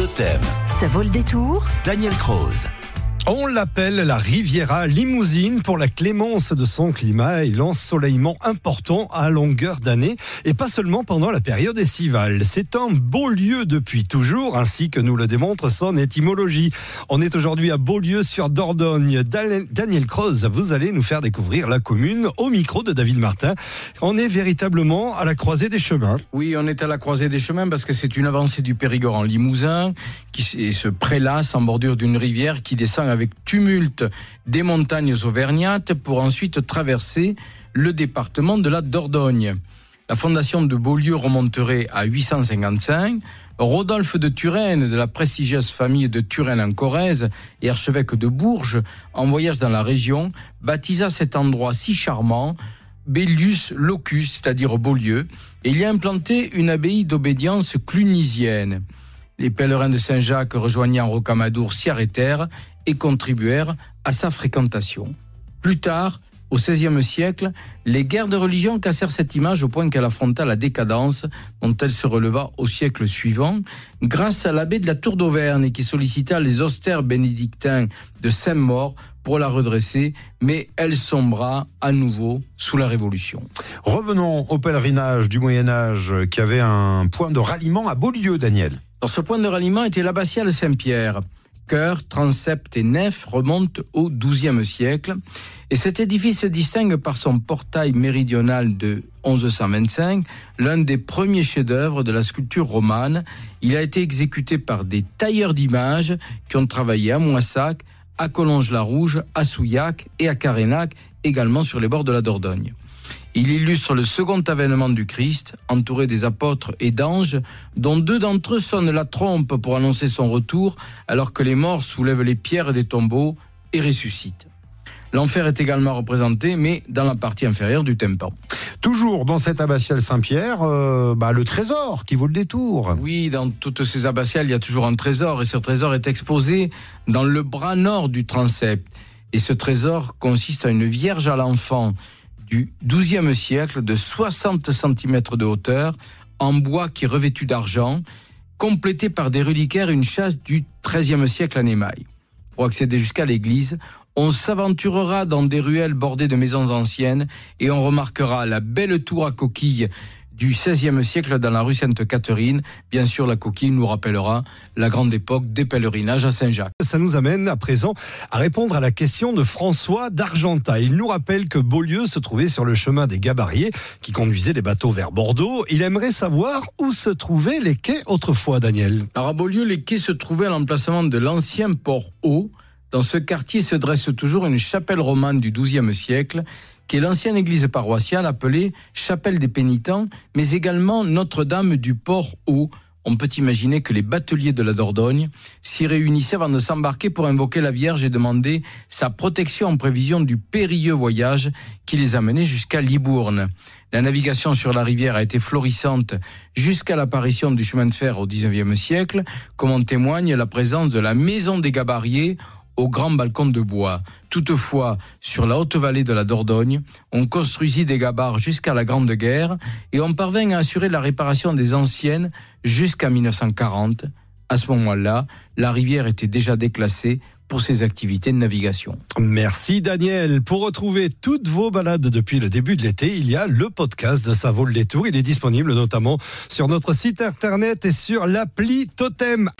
Totem. Ça vaut le détour Daniel Croze. On l'appelle la Riviera Limousine pour la clémence de son climat et l'ensoleillement important à longueur d'année et pas seulement pendant la période estivale. C'est un beau lieu depuis toujours ainsi que nous le démontre son étymologie. On est aujourd'hui à Beaulieu sur Dordogne. Daniel Croze, vous allez nous faire découvrir la commune au micro de David Martin. On est véritablement à la croisée des chemins. Oui, on est à la croisée des chemins parce que c'est une avancée du Périgord en Limousin qui se prélasse en bordure d'une rivière qui descend avec tumulte des montagnes auvergnates pour ensuite traverser le département de la Dordogne. La fondation de Beaulieu remonterait à 855. Rodolphe de Turenne, de la prestigieuse famille de Turenne en Corrèze et archevêque de Bourges, en voyage dans la région, baptisa cet endroit si charmant Bellius Locus, c'est-à-dire Beaulieu, et il y a implanté une abbaye d'obédience clunisienne. Les pèlerins de Saint-Jacques rejoignant Rocamadour s'y arrêtèrent et contribuèrent à sa fréquentation. Plus tard, au XVIe siècle, les guerres de religion cassèrent cette image au point qu'elle affronta la décadence dont elle se releva au siècle suivant, grâce à l'abbé de la Tour d'Auvergne qui sollicita les austères bénédictins de Saint-Maur pour la redresser, mais elle sombra à nouveau sous la Révolution. Revenons au pèlerinage du Moyen Âge qui avait un point de ralliement à Beaulieu, Daniel. Dans ce point de ralliement était l'abbatiale Saint-Pierre chœur, transept et nef remontent au XIIe siècle. Et cet édifice se distingue par son portail méridional de 1125, l'un des premiers chefs-d'œuvre de la sculpture romane. Il a été exécuté par des tailleurs d'images qui ont travaillé à Moissac, à Collonges-la-Rouge, à Souillac et à Carénac, également sur les bords de la Dordogne. Il illustre le second avènement du Christ, entouré des apôtres et d'anges, dont deux d'entre eux sonnent la trompe pour annoncer son retour, alors que les morts soulèvent les pierres des tombeaux et ressuscitent. L'enfer est également représenté, mais dans la partie inférieure du tympan. Toujours dans cette abbatiale Saint-Pierre, euh, bah, le trésor qui vaut le détour. Oui, dans toutes ces abbatiales, il y a toujours un trésor, et ce trésor est exposé dans le bras nord du transept. Et ce trésor consiste à une vierge à l'enfant du XIIe siècle de 60 cm de hauteur, en bois qui est revêtu d'argent, complété par des reliquaires une chasse du XIIIe siècle en émail. Pour accéder jusqu'à l'église, on s'aventurera dans des ruelles bordées de maisons anciennes et on remarquera la belle tour à coquille du XVIe siècle dans la rue Sainte-Catherine. Bien sûr, la coquille nous rappellera la grande époque des pèlerinages à Saint-Jacques. Ça nous amène à présent à répondre à la question de François d'Argenta. Il nous rappelle que Beaulieu se trouvait sur le chemin des Gabariers qui conduisait les bateaux vers Bordeaux. Il aimerait savoir où se trouvaient les quais autrefois, Daniel. Alors à Beaulieu, les quais se trouvaient à l'emplacement de l'ancien port haut. Dans ce quartier se dresse toujours une chapelle romane du XIIe siècle qui est l'ancienne église paroissiale appelée Chapelle des Pénitents, mais également Notre-Dame du Port-Haut. On peut imaginer que les bateliers de la Dordogne s'y réunissaient avant de s'embarquer pour invoquer la Vierge et demander sa protection en prévision du périlleux voyage qui les amenait jusqu'à Libourne. La navigation sur la rivière a été florissante jusqu'à l'apparition du chemin de fer au XIXe siècle, comme en témoigne la présence de la maison des Gabariers au grand balcon de bois. Toutefois, sur la haute vallée de la Dordogne, on construisit des gabarres jusqu'à la Grande Guerre et on parvint à assurer la réparation des anciennes jusqu'à 1940. À ce moment-là, la rivière était déjà déclassée pour ses activités de navigation. Merci Daniel. Pour retrouver toutes vos balades depuis le début de l'été, il y a le podcast de Ça vaut le. Il est disponible notamment sur notre site internet et sur l'appli Totem.